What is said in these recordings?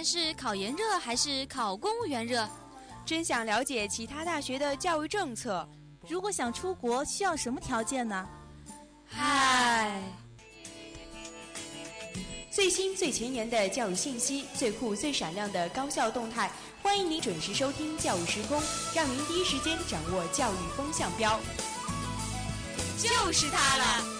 年是考研热还是考公务员热？真想了解其他大学的教育政策。如果想出国，需要什么条件呢？嗨，最新最前沿的教育信息，最酷最闪亮的高校动态，欢迎您准时收听《教育时空》，让您第一时间掌握教育风向标。就是它了。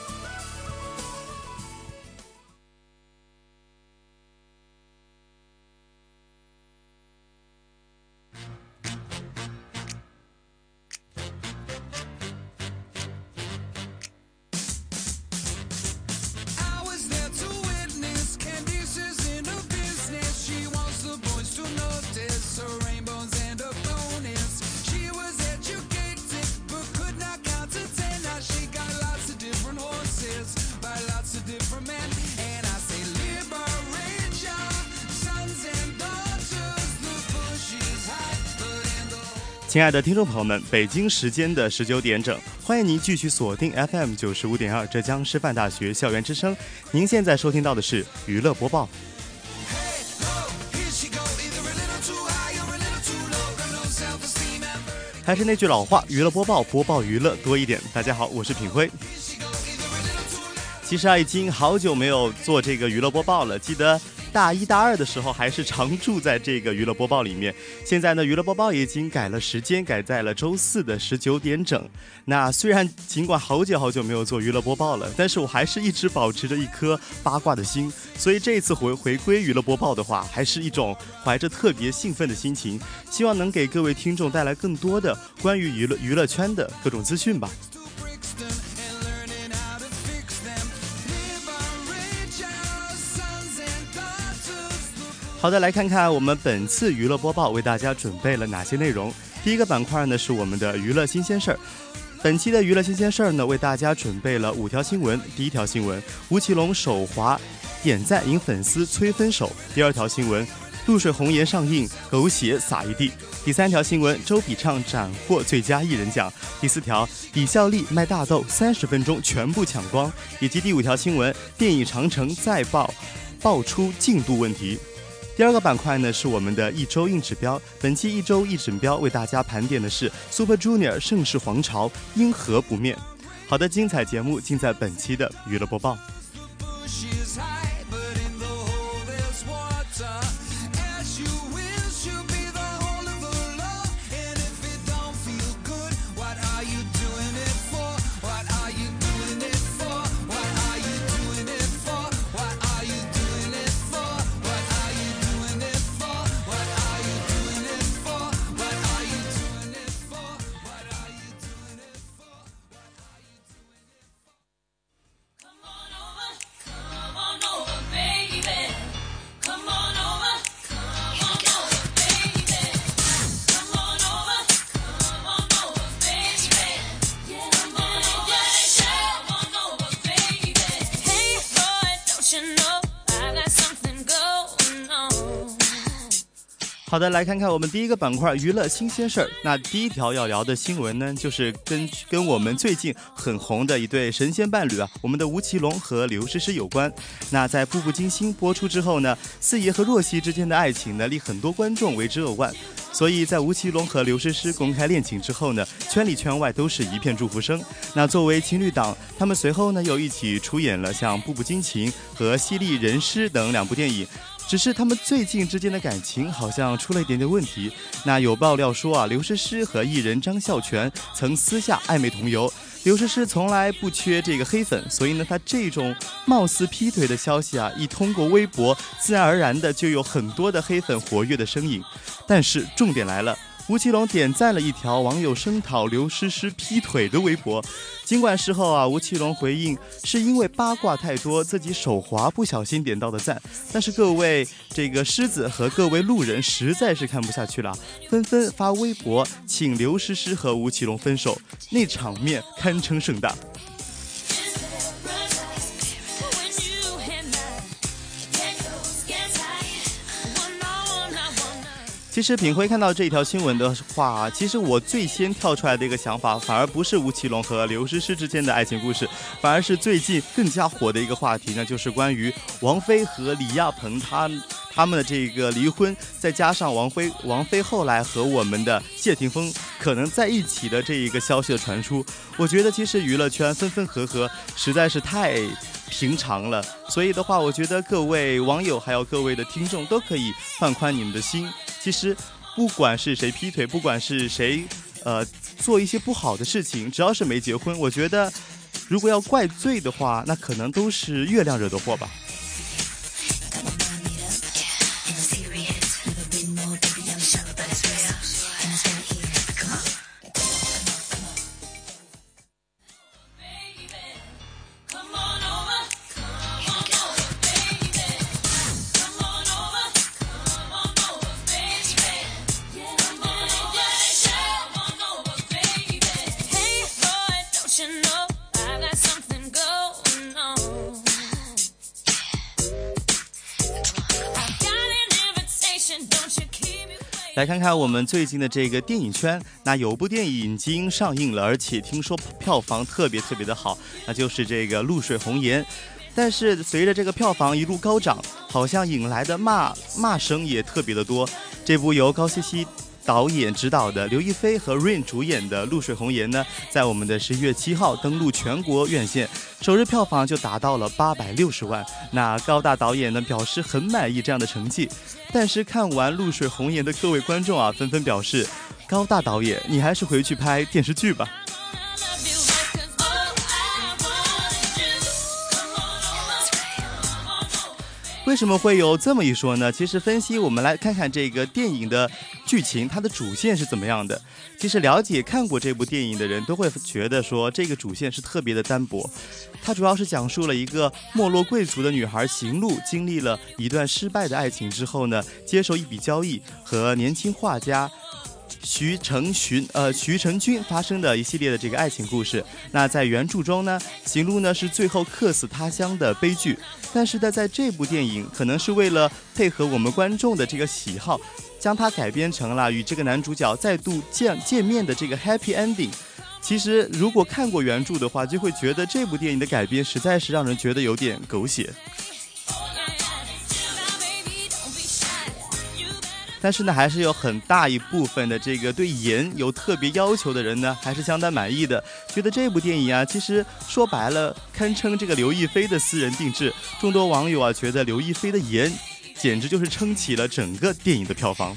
亲爱的听众朋友们，北京时间的十九点整，欢迎您继续锁定 FM 九十五点二浙江师范大学校园之声。您现在收听到的是娱乐播报。还是那句老话，娱乐播报，播报娱乐多一点。大家好，我是品辉。其实啊，已经好久没有做这个娱乐播报了，记得。大一、大二的时候还是常住在这个娱乐播报里面，现在呢，娱乐播报已经改了时间，改在了周四的十九点整。那虽然尽管好久好久没有做娱乐播报了，但是我还是一直保持着一颗八卦的心，所以这次回回归娱乐播报的话，还是一种怀着特别兴奋的心情，希望能给各位听众带来更多的关于娱乐娱乐圈的各种资讯吧。好的，来看看我们本次娱乐播报为大家准备了哪些内容。第一个板块呢是我们的娱乐新鲜事儿。本期的娱乐新鲜事儿呢为大家准备了五条新闻。第一条新闻：吴奇隆手滑点赞引粉丝催分手。第二条新闻：露水红颜上映，狗血洒一地。第三条新闻：周笔畅斩获最佳艺人奖。第四条：李孝利卖大豆三十分钟全部抢光。以及第五条新闻：电影长城再爆爆出进度问题。第二个板块呢是我们的一周硬指标，本期一周硬指标为大家盘点的是 Super Junior 盛世皇朝因何不灭。好的，精彩节目尽在本期的娱乐播报。好的，来看看我们第一个板块娱乐新鲜事儿。那第一条要聊的新闻呢，就是跟跟我们最近很红的一对神仙伴侣啊，我们的吴奇隆和刘诗诗有关。那在《步步惊心》播出之后呢，四爷和若曦之间的爱情呢，令很多观众为之扼腕。所以在吴奇隆和刘诗诗公开恋情之后呢，圈里圈外都是一片祝福声。那作为情侣档，他们随后呢又一起出演了像《步步惊情》和《犀利人师》等两部电影。只是他们最近之间的感情好像出了一点点问题。那有爆料说啊，刘诗诗和艺人张孝全曾私下暧昧同游。刘诗诗从来不缺这个黑粉，所以呢，她这种貌似劈腿的消息啊，一通过微博，自然而然的就有很多的黑粉活跃的身影。但是重点来了。吴奇隆点赞了一条网友声讨刘诗诗劈腿的微博，尽管事后啊，吴奇隆回应是因为八卦太多，自己手滑不小心点到的赞，但是各位这个狮子和各位路人实在是看不下去了，纷纷发微博请刘诗诗和吴奇隆分手，那场面堪称盛大。其实品辉看到这条新闻的话，其实我最先跳出来的一个想法，反而不是吴奇隆和刘诗诗之间的爱情故事，反而是最近更加火的一个话题呢，就是关于王菲和李亚鹏他他们的这个离婚，再加上王菲王菲后来和我们的谢霆锋可能在一起的这一个消息的传出，我觉得其实娱乐圈分分合合实在是太平常了。所以的话，我觉得各位网友还有各位的听众都可以放宽你们的心。其实，不管是谁劈腿，不管是谁呃做一些不好的事情，只要是没结婚，我觉得。如果要怪罪的话，那可能都是月亮惹的祸吧。来看看我们最近的这个电影圈，那有部电影已经上映了，而且听说票房特别特别的好，那就是这个《露水红颜》。但是随着这个票房一路高涨，好像引来的骂骂声也特别的多。这部由高希希。导演执导的刘亦菲和 Rain 主演的《露水红颜》呢，在我们的十一月七号登陆全国院线，首日票房就达到了八百六十万。那高大导演呢表示很满意这样的成绩，但是看完《露水红颜》的各位观众啊，纷纷表示，高大导演你还是回去拍电视剧吧。为什么会有这么一说呢？其实分析，我们来看看这个电影的剧情，它的主线是怎么样的。其实了解看过这部电影的人都会觉得说，这个主线是特别的单薄。它主要是讲述了一个没落贵族的女孩行路，经历了一段失败的爱情之后呢，接受一笔交易和年轻画家。徐成勋，呃，徐成军发生的一系列的这个爱情故事。那在原著中呢，行路呢是最后客死他乡的悲剧。但是呢，在这部电影，可能是为了配合我们观众的这个喜好，将它改编成了与这个男主角再度见见面的这个 happy ending。其实，如果看过原著的话，就会觉得这部电影的改编实在是让人觉得有点狗血。但是呢，还是有很大一部分的这个对颜有特别要求的人呢，还是相当满意的，觉得这部电影啊，其实说白了，堪称这个刘亦菲的私人定制。众多网友啊，觉得刘亦菲的颜，简直就是撑起了整个电影的票房。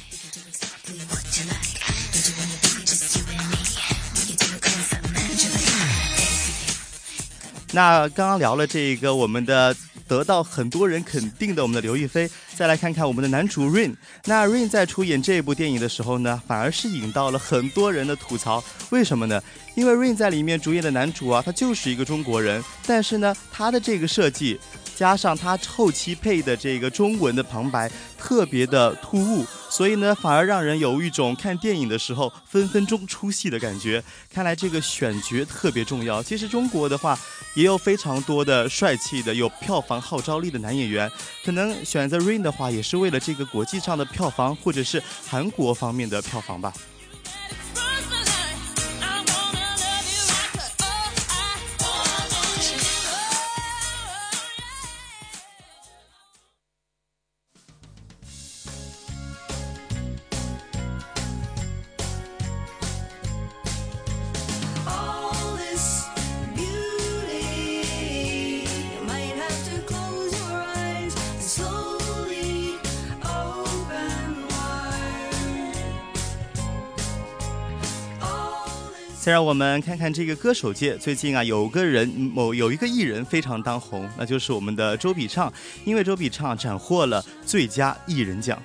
那刚刚聊了这个我们的。得到很多人肯定的我们的刘亦菲，再来看看我们的男主 Rain。那 Rain 在出演这部电影的时候呢，反而是引到了很多人的吐槽。为什么呢？因为 Rain 在里面主演的男主啊，他就是一个中国人，但是呢，他的这个设计。加上他后期配的这个中文的旁白特别的突兀，所以呢，反而让人有一种看电影的时候分分钟出戏的感觉。看来这个选角特别重要。其实中国的话也有非常多的帅气的、有票房号召力的男演员，可能选择 Rain 的话，也是为了这个国际上的票房，或者是韩国方面的票房吧。再让我们看看这个歌手界，最近啊，有个人某有一个艺人非常当红，那就是我们的周笔畅，因为周笔畅斩获了最佳艺人奖。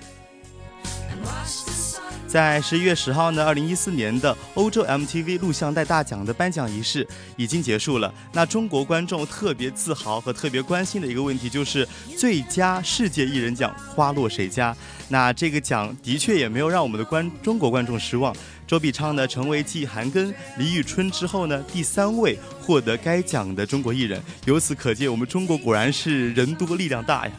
在十一月十号呢，二零一四年的欧洲 MTV 录像带大奖的颁奖仪式已经结束了。那中国观众特别自豪和特别关心的一个问题就是最佳世界艺人奖花落谁家？那这个奖的确也没有让我们的观中国观众失望。周笔畅呢，成为继韩庚、李宇春之后呢，第三位获得该奖的中国艺人。由此可见，我们中国果然是人多力量大呀。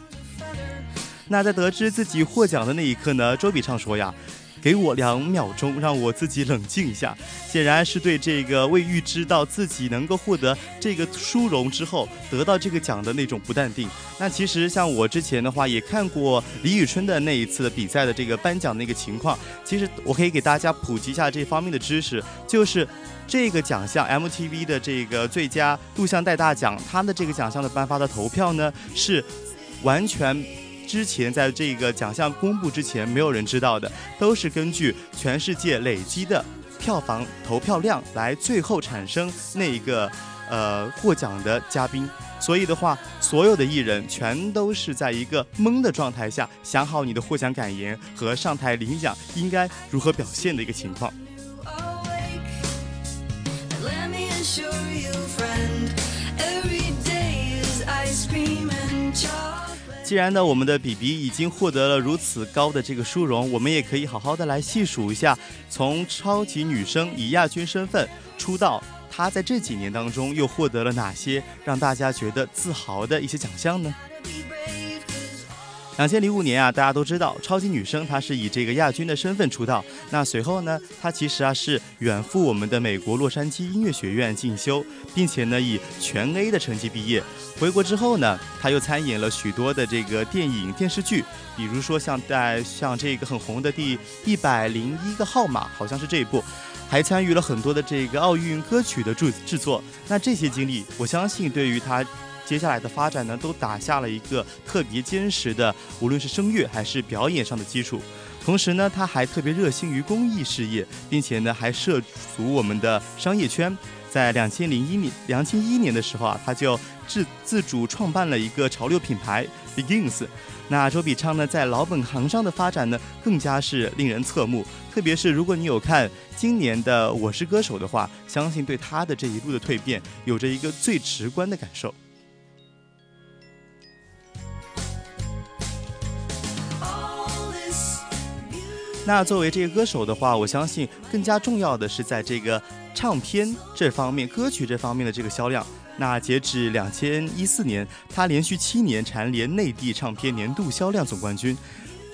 那在得知自己获奖的那一刻呢，周笔畅说呀。给我两秒钟，让我自己冷静一下。显然是对这个未预知到自己能够获得这个殊荣之后得到这个奖的那种不淡定。那其实像我之前的话也看过李宇春的那一次的比赛的这个颁奖那个情况，其实我可以给大家普及一下这方面的知识，就是这个奖项 MTV 的这个最佳录像带大奖，它的这个奖项的颁发的投票呢是完全。之前在这个奖项公布之前，没有人知道的，都是根据全世界累积的票房投票量来最后产生那一个呃获奖的嘉宾。所以的话，所有的艺人全都是在一个懵的状态下，想好你的获奖感言和上台领奖应该如何表现的一个情况。既然呢，我们的比比已经获得了如此高的这个殊荣，我们也可以好好的来细数一下，从超级女声以亚军身份出道，她在这几年当中又获得了哪些让大家觉得自豪的一些奖项呢？两千零五年啊，大家都知道超级女声她是以这个亚军的身份出道。那随后呢，她其实啊是远赴我们的美国洛杉矶音乐学院进修，并且呢以全 A 的成绩毕业。回国之后呢，她又参演了许多的这个电影电视剧，比如说像在像这个很红的第一百零一个号码，好像是这一部，还参与了很多的这个奥运歌曲的制制作。那这些经历，我相信对于她。接下来的发展呢，都打下了一个特别坚实的，无论是声乐还是表演上的基础。同时呢，他还特别热心于公益事业，并且呢，还涉足我们的商业圈。在两千零一年、两千一年的时候啊，他就自自主创办了一个潮流品牌 Begins。那周笔畅呢，在老本行上的发展呢，更加是令人侧目。特别是如果你有看今年的《我是歌手》的话，相信对他的这一路的蜕变，有着一个最直观的感受。那作为这个歌手的话，我相信更加重要的是在这个唱片这方面、歌曲这方面的这个销量。那截止两千一四年，他连续七年蝉联内地唱片年度销量总冠军。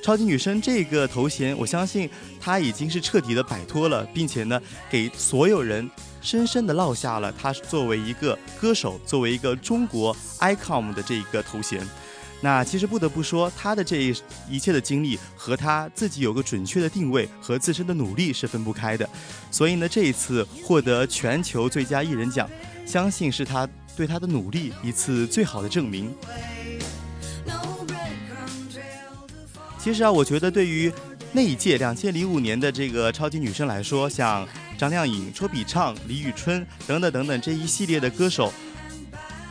超级女声这个头衔，我相信他已经是彻底的摆脱了，并且呢，给所有人深深的烙下了他作为一个歌手、作为一个中国 icon 的这个头衔。那其实不得不说，他的这一一切的经历和他自己有个准确的定位和自身的努力是分不开的。所以呢，这一次获得全球最佳艺人奖，相信是他对他的努力一次最好的证明。其实啊，我觉得对于那一届两千零五年的这个超级女声来说，像张靓颖、周笔畅、李宇春等等等等这一系列的歌手。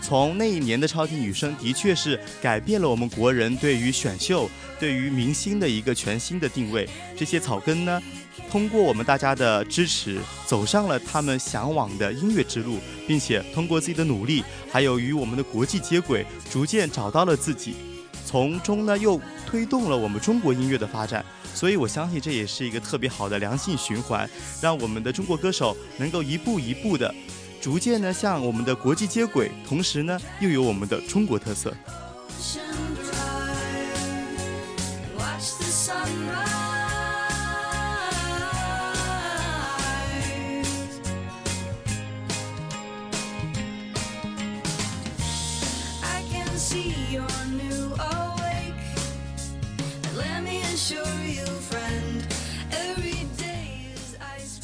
从那一年的超级女声，的确是改变了我们国人对于选秀、对于明星的一个全新的定位。这些草根呢，通过我们大家的支持，走上了他们向往的音乐之路，并且通过自己的努力，还有与我们的国际接轨，逐渐找到了自己，从中呢又推动了我们中国音乐的发展。所以我相信这也是一个特别好的良性循环，让我们的中国歌手能够一步一步的。逐渐呢向我们的国际接轨，同时呢又有我们的中国特色。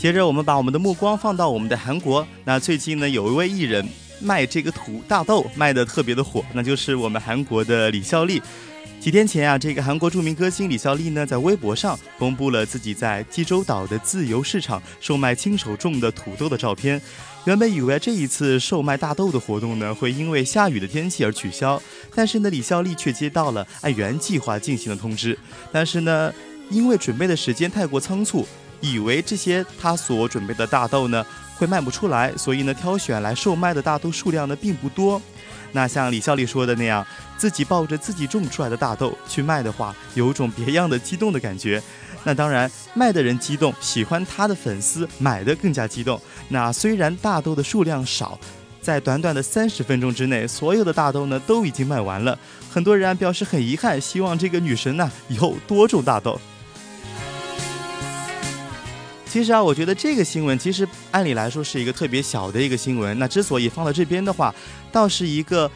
接着，我们把我们的目光放到我们的韩国。那最近呢，有一位艺人卖这个土大豆，卖的特别的火，那就是我们韩国的李孝利。几天前啊，这个韩国著名歌星李孝利呢，在微博上公布了自己在济州岛的自由市场售卖亲手种的土豆的照片。原本以为这一次售卖大豆的活动呢，会因为下雨的天气而取消，但是呢，李孝利却接到了按原计划进行的通知。但是呢，因为准备的时间太过仓促。以为这些他所准备的大豆呢会卖不出来，所以呢挑选来售卖的大豆数量呢并不多。那像李孝利说的那样，自己抱着自己种出来的大豆去卖的话，有种别样的激动的感觉。那当然，卖的人激动，喜欢他的粉丝买的更加激动。那虽然大豆的数量少，在短短的三十分钟之内，所有的大豆呢都已经卖完了。很多人表示很遗憾，希望这个女神呢以后多种大豆。其实啊，我觉得这个新闻其实按理来说是一个特别小的一个新闻。那之所以放到这边的话，倒是一个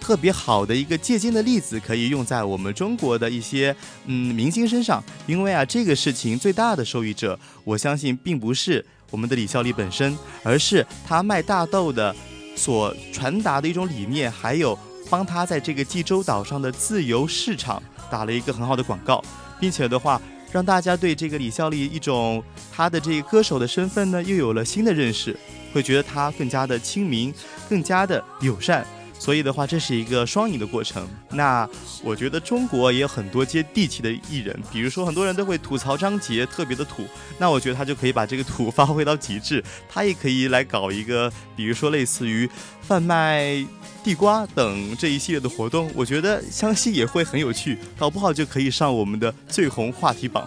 特别好的一个借鉴的例子，可以用在我们中国的一些嗯明星身上。因为啊，这个事情最大的受益者，我相信并不是我们的李孝利本身，而是他卖大豆的所传达的一种理念，还有帮他在这个济州岛上的自由市场打了一个很好的广告，并且的话。让大家对这个李孝利一种他的这个歌手的身份呢，又有了新的认识，会觉得他更加的亲民，更加的友善。所以的话，这是一个双赢的过程。那我觉得中国也有很多接地气的艺人，比如说很多人都会吐槽张杰特别的土，那我觉得他就可以把这个土发挥到极致，他也可以来搞一个，比如说类似于贩卖。地瓜等这一系列的活动，我觉得相信也会很有趣，搞不好就可以上我们的最红话题榜。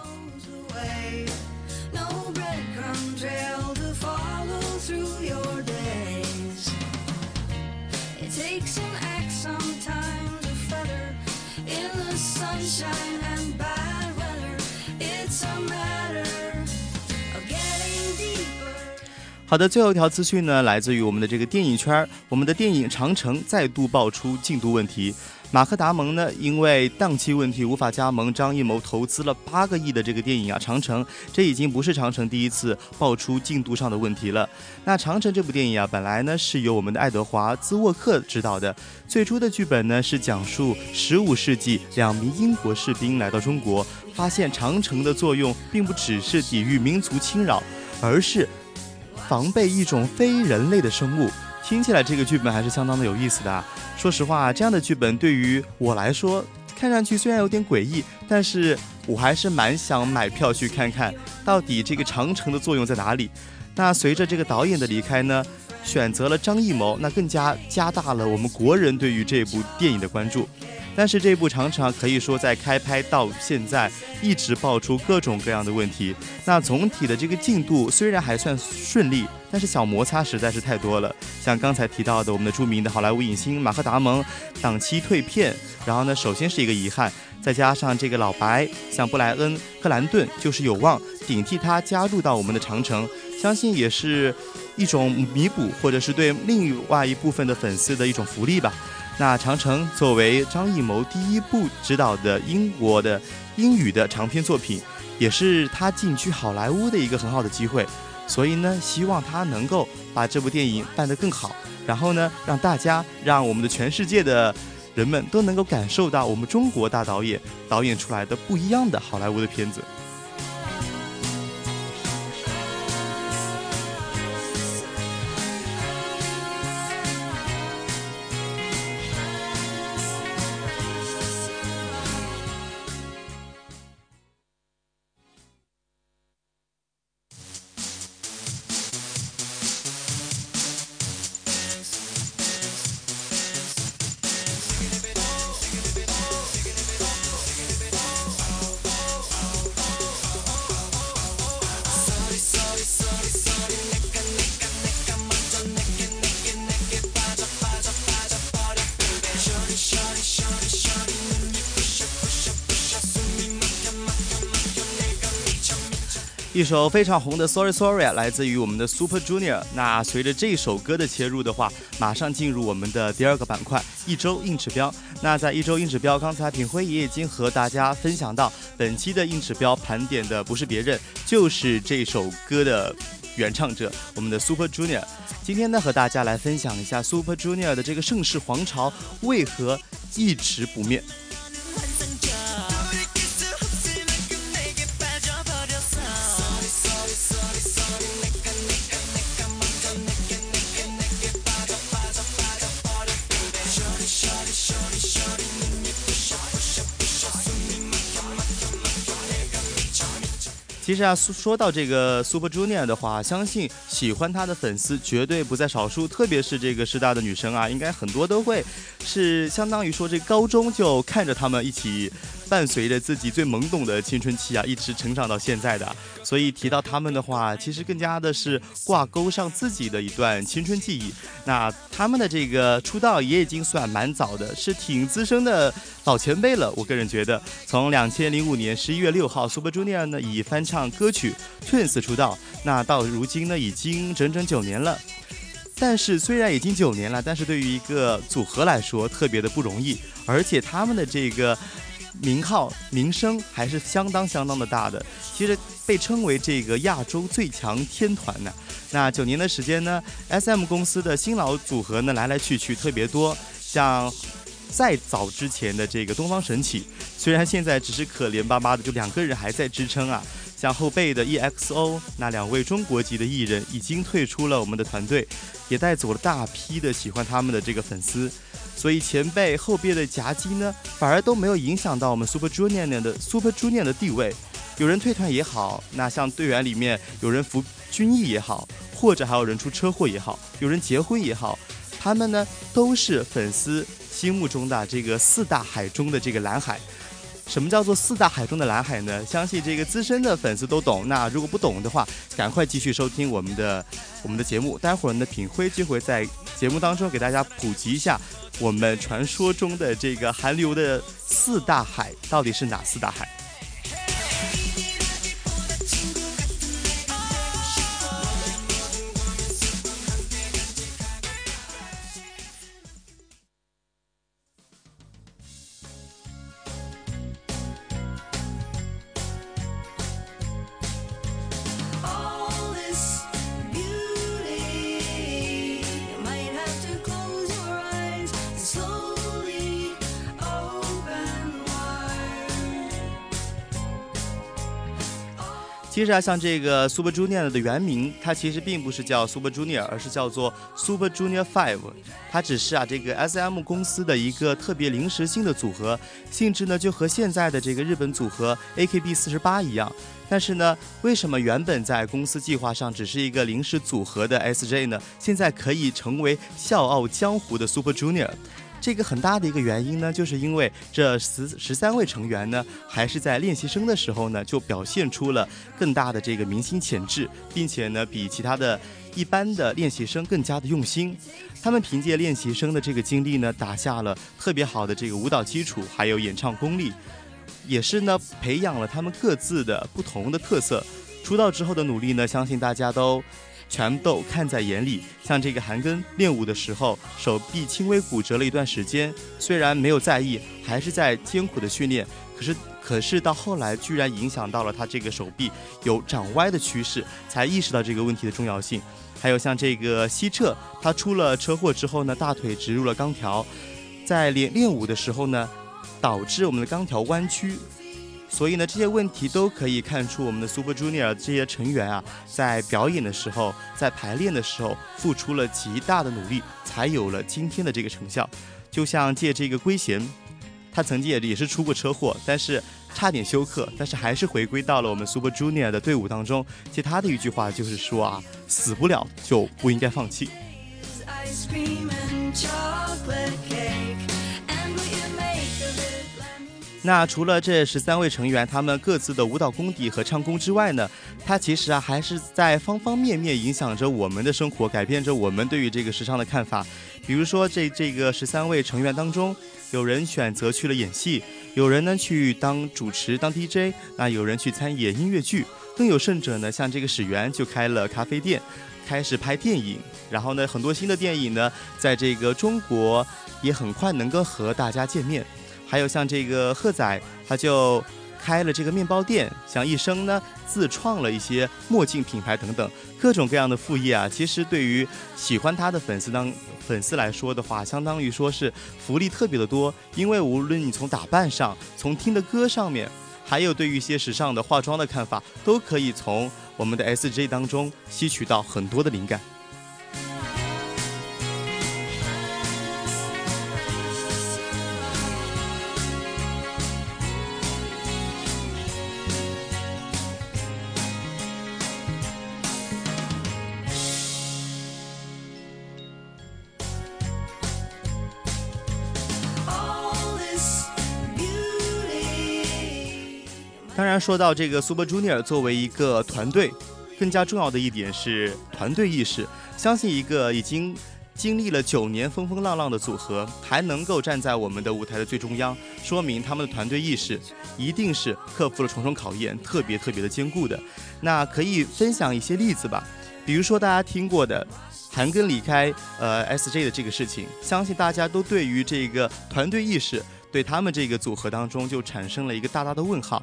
好的，最后一条资讯呢，来自于我们的这个电影圈我们的电影《长城》再度爆出进度问题。马克·达蒙呢，因为档期问题无法加盟张艺谋投资了八个亿的这个电影啊，《长城》。这已经不是长城第一次爆出进度上的问题了。那《长城》这部电影啊，本来呢是由我们的爱德华·兹沃克执导的，最初的剧本呢是讲述十五世纪两名英国士兵来到中国，发现长城的作用并不只是抵御民族侵扰，而是。防备一种非人类的生物，听起来这个剧本还是相当的有意思的。说实话，这样的剧本对于我来说，看上去虽然有点诡异，但是我还是蛮想买票去看看到底这个长城的作用在哪里。那随着这个导演的离开呢，选择了张艺谋，那更加加大了我们国人对于这部电影的关注。但是这部长城可以说在开拍到现在一直爆出各种各样的问题。那总体的这个进度虽然还算顺利，但是小摩擦实在是太多了。像刚才提到的，我们的著名的好莱坞影星马克·达蒙档期退片，然后呢，首先是一个遗憾，再加上这个老白像布莱恩·克兰顿就是有望顶替他加入到我们的长城，相信也是一种弥补，或者是对另外一部分的粉丝的一种福利吧。那《长城》作为张艺谋第一部执导的英国的英语的长篇作品，也是他进军好莱坞的一个很好的机会。所以呢，希望他能够把这部电影办得更好，然后呢，让大家，让我们的全世界的人们都能够感受到我们中国大导演导演出来的不一样的好莱坞的片子。一首非常红的《Sorry Sorry》来自于我们的 Super Junior。那随着这首歌的切入的话，马上进入我们的第二个板块——一周硬指标。那在一周硬指标，刚才品辉也已经和大家分享到，本期的硬指标盘点的不是别人，就是这首歌的原唱者，我们的 Super Junior。今天呢，和大家来分享一下 Super Junior 的这个盛世皇朝为何一直不灭。其实啊，说到这个 Super Junior 的话，相信喜欢他的粉丝绝对不在少数。特别是这个师大的女生啊，应该很多都会是相当于说这高中就看着他们一起伴随着自己最懵懂的青春期啊，一直成长到现在的。所以提到他们的话，其实更加的是挂钩上自己的一段青春记忆。那他们的这个出道也已经算蛮早的，是挺资深的老前辈了。我个人觉得，从两千零五年十一月六号，Super Junior 呢以翻唱唱歌曲 Twins 出道，那到如今呢已经整整九年了。但是虽然已经九年了，但是对于一个组合来说特别的不容易，而且他们的这个名号名声还是相当相当的大的。其实被称为这个亚洲最强天团呢。那九年的时间呢，S.M 公司的新老组合呢来来去去特别多，像再早之前的这个东方神起，虽然现在只是可怜巴巴的就两个人还在支撑啊。像后辈的 EXO 那两位中国籍的艺人已经退出了我们的团队，也带走了大批的喜欢他们的这个粉丝，所以前辈后辈的夹击呢，反而都没有影响到我们 Super Junior 的 Super Junior 的地位。有人退团也好，那像队员里面有人服军役也好，或者还有人出车祸也好，有人结婚也好，他们呢都是粉丝心目中的这个四大海中的这个蓝海。什么叫做四大海中的蓝海呢？相信这个资深的粉丝都懂。那如果不懂的话，赶快继续收听我们的我们的节目。待会儿呢，品辉就会在节目当中给大家普及一下我们传说中的这个韩流的四大海到底是哪四大海。其实啊，像这个 Super Junior 的原名，它其实并不是叫 Super Junior，而是叫做 Super Junior Five。它只是啊，这个 SM 公司的一个特别临时性的组合，性质呢就和现在的这个日本组合 AKB 四十八一样。但是呢，为什么原本在公司计划上只是一个临时组合的 SJ 呢？现在可以成为笑傲江湖的 Super Junior？这个很大的一个原因呢，就是因为这十十三位成员呢，还是在练习生的时候呢，就表现出了更大的这个明星潜质，并且呢，比其他的一般的练习生更加的用心。他们凭借练习生的这个经历呢，打下了特别好的这个舞蹈基础，还有演唱功力，也是呢，培养了他们各自的不同的特色。出道之后的努力呢，相信大家都。全都看在眼里，像这个韩庚练舞的时候，手臂轻微骨折了一段时间，虽然没有在意，还是在艰苦的训练。可是，可是到后来，居然影响到了他这个手臂有长歪的趋势，才意识到这个问题的重要性。还有像这个西澈，他出了车祸之后呢，大腿植入了钢条，在练练舞的时候呢，导致我们的钢条弯曲。所以呢，这些问题都可以看出我们的 Super Junior 这些成员啊，在表演的时候，在排练的时候，付出了极大的努力，才有了今天的这个成效。就像借这个圭贤，他曾经也也是出过车祸，但是差点休克，但是还是回归到了我们 Super Junior 的队伍当中。借他的一句话就是说啊，死不了就不应该放弃。那除了这十三位成员，他们各自的舞蹈功底和唱功之外呢，他其实啊还是在方方面面影响着我们的生活，改变着我们对于这个时尚的看法。比如说，这这个十三位成员当中，有人选择去了演戏，有人呢去当主持当 DJ，那有人去参演音乐剧，更有甚者呢，像这个史源就开了咖啡店，开始拍电影。然后呢，很多新的电影呢，在这个中国也很快能够和大家见面。还有像这个贺仔，他就开了这个面包店，像一生呢自创了一些墨镜品牌等等，各种各样的副业啊。其实对于喜欢他的粉丝当粉丝来说的话，相当于说是福利特别的多。因为无论你从打扮上，从听的歌上面，还有对于一些时尚的化妆的看法，都可以从我们的 S J 当中吸取到很多的灵感。说到这个 Super Junior 作为一个团队，更加重要的一点是团队意识。相信一个已经经历了九年风风浪浪的组合，还能够站在我们的舞台的最中央，说明他们的团队意识一定是克服了重重考验，特别特别的坚固的。那可以分享一些例子吧，比如说大家听过的韩庚离开呃 SJ 的这个事情，相信大家都对于这个团队意识。对他们这个组合当中就产生了一个大大的问号，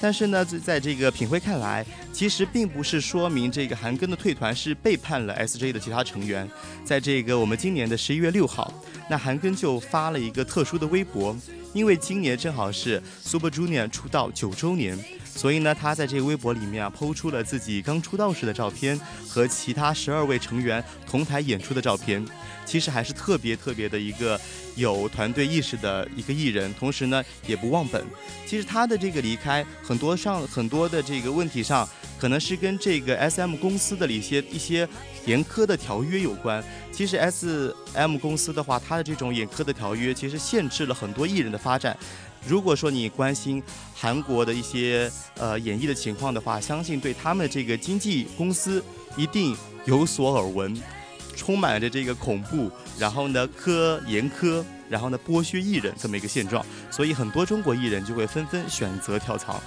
但是呢，在在这个品辉看来，其实并不是说明这个韩庚的退团是背叛了 SJ 的其他成员。在这个我们今年的十一月六号，那韩庚就发了一个特殊的微博，因为今年正好是 Super Junior 出道九周年。所以呢，他在这个微博里面啊，抛出了自己刚出道时的照片和其他十二位成员同台演出的照片。其实还是特别特别的一个有团队意识的一个艺人，同时呢，也不忘本。其实他的这个离开，很多上很多的这个问题上，可能是跟这个 S M 公司的一些一些严苛的条约有关。其实 S M 公司的话，它的这种严苛的条约，其实限制了很多艺人的发展。如果说你关心韩国的一些呃演艺的情况的话，相信对他们这个经纪公司一定有所耳闻，充满着这个恐怖，然后呢苛严苛，然后呢剥削艺人这么一个现状，所以很多中国艺人就会纷纷选择跳槽。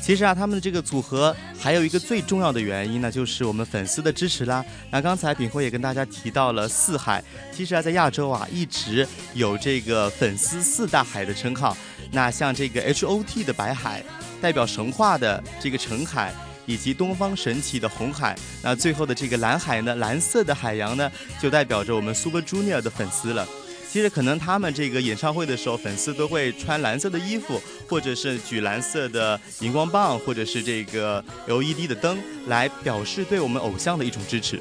其实啊，他们的这个组合还有一个最重要的原因呢，就是我们粉丝的支持啦。那刚才炳辉也跟大家提到了四海，其实啊，在亚洲啊，一直有这个粉丝四大海的称号。那像这个 H O T 的白海，代表神话的这个澄海，以及东方神起的红海，那最后的这个蓝海呢，蓝色的海洋呢，就代表着我们 Super Junior 的粉丝了。其实可能他们这个演唱会的时候，粉丝都会穿蓝色的衣服，或者是举蓝色的荧光棒，或者是这个 LED 的灯，来表示对我们偶像的一种支持。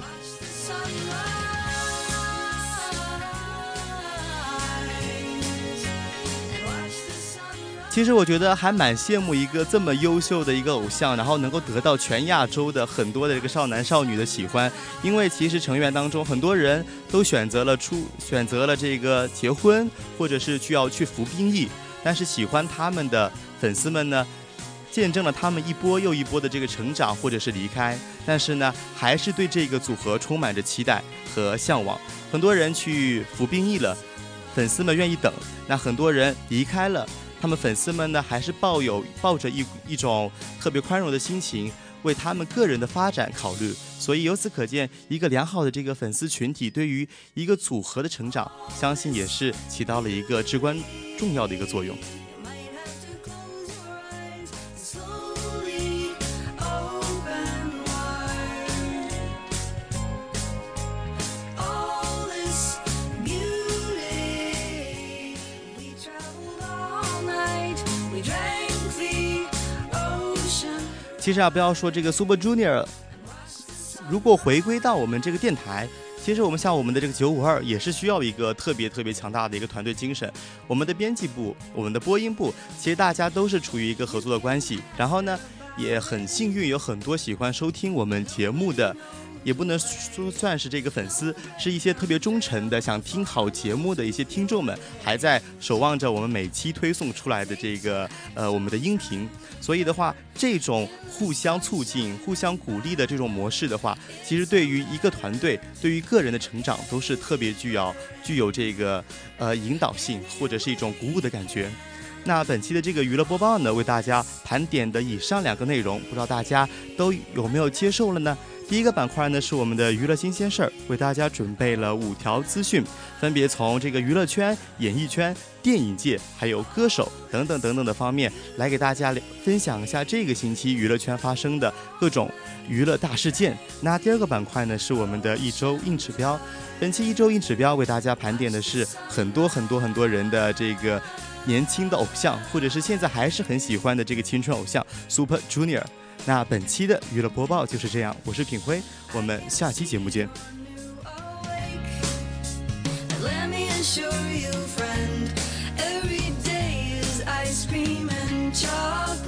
其实我觉得还蛮羡慕一个这么优秀的一个偶像，然后能够得到全亚洲的很多的这个少男少女的喜欢。因为其实成员当中很多人都选择了出选择了这个结婚，或者是需要去服兵役。但是喜欢他们的粉丝们呢，见证了他们一波又一波的这个成长或者是离开。但是呢，还是对这个组合充满着期待和向往。很多人去服兵役了，粉丝们愿意等。那很多人离开了。他们粉丝们呢，还是抱有抱着一一种特别宽容的心情，为他们个人的发展考虑。所以由此可见，一个良好的这个粉丝群体，对于一个组合的成长，相信也是起到了一个至关重要的一个作用。其实啊，不要说这个 Super Junior，如果回归到我们这个电台，其实我们像我们的这个九五二也是需要一个特别特别强大的一个团队精神。我们的编辑部、我们的播音部，其实大家都是处于一个合作的关系。然后呢，也很幸运有很多喜欢收听我们节目的。也不能说算是这个粉丝，是一些特别忠诚的、想听好节目的一些听众们，还在守望着我们每期推送出来的这个呃我们的音频。所以的话，这种互相促进、互相鼓励的这种模式的话，其实对于一个团队、对于个人的成长都是特别具有具有这个呃引导性或者是一种鼓舞的感觉。那本期的这个娱乐播报呢，为大家盘点的以上两个内容，不知道大家都有没有接受了呢？第一个板块呢是我们的娱乐新鲜事儿，为大家准备了五条资讯，分别从这个娱乐圈、演艺圈、电影界，还有歌手等等等等的方面，来给大家分享一下这个星期娱乐圈发生的各种娱乐大事件。那第二个板块呢是我们的一周硬指标，本期一周硬指标为大家盘点的是很多很多很多人的这个年轻的偶像，或者是现在还是很喜欢的这个青春偶像 Super Junior。那本期的娱乐播报就是这样，我是品辉，我们下期节目见。Let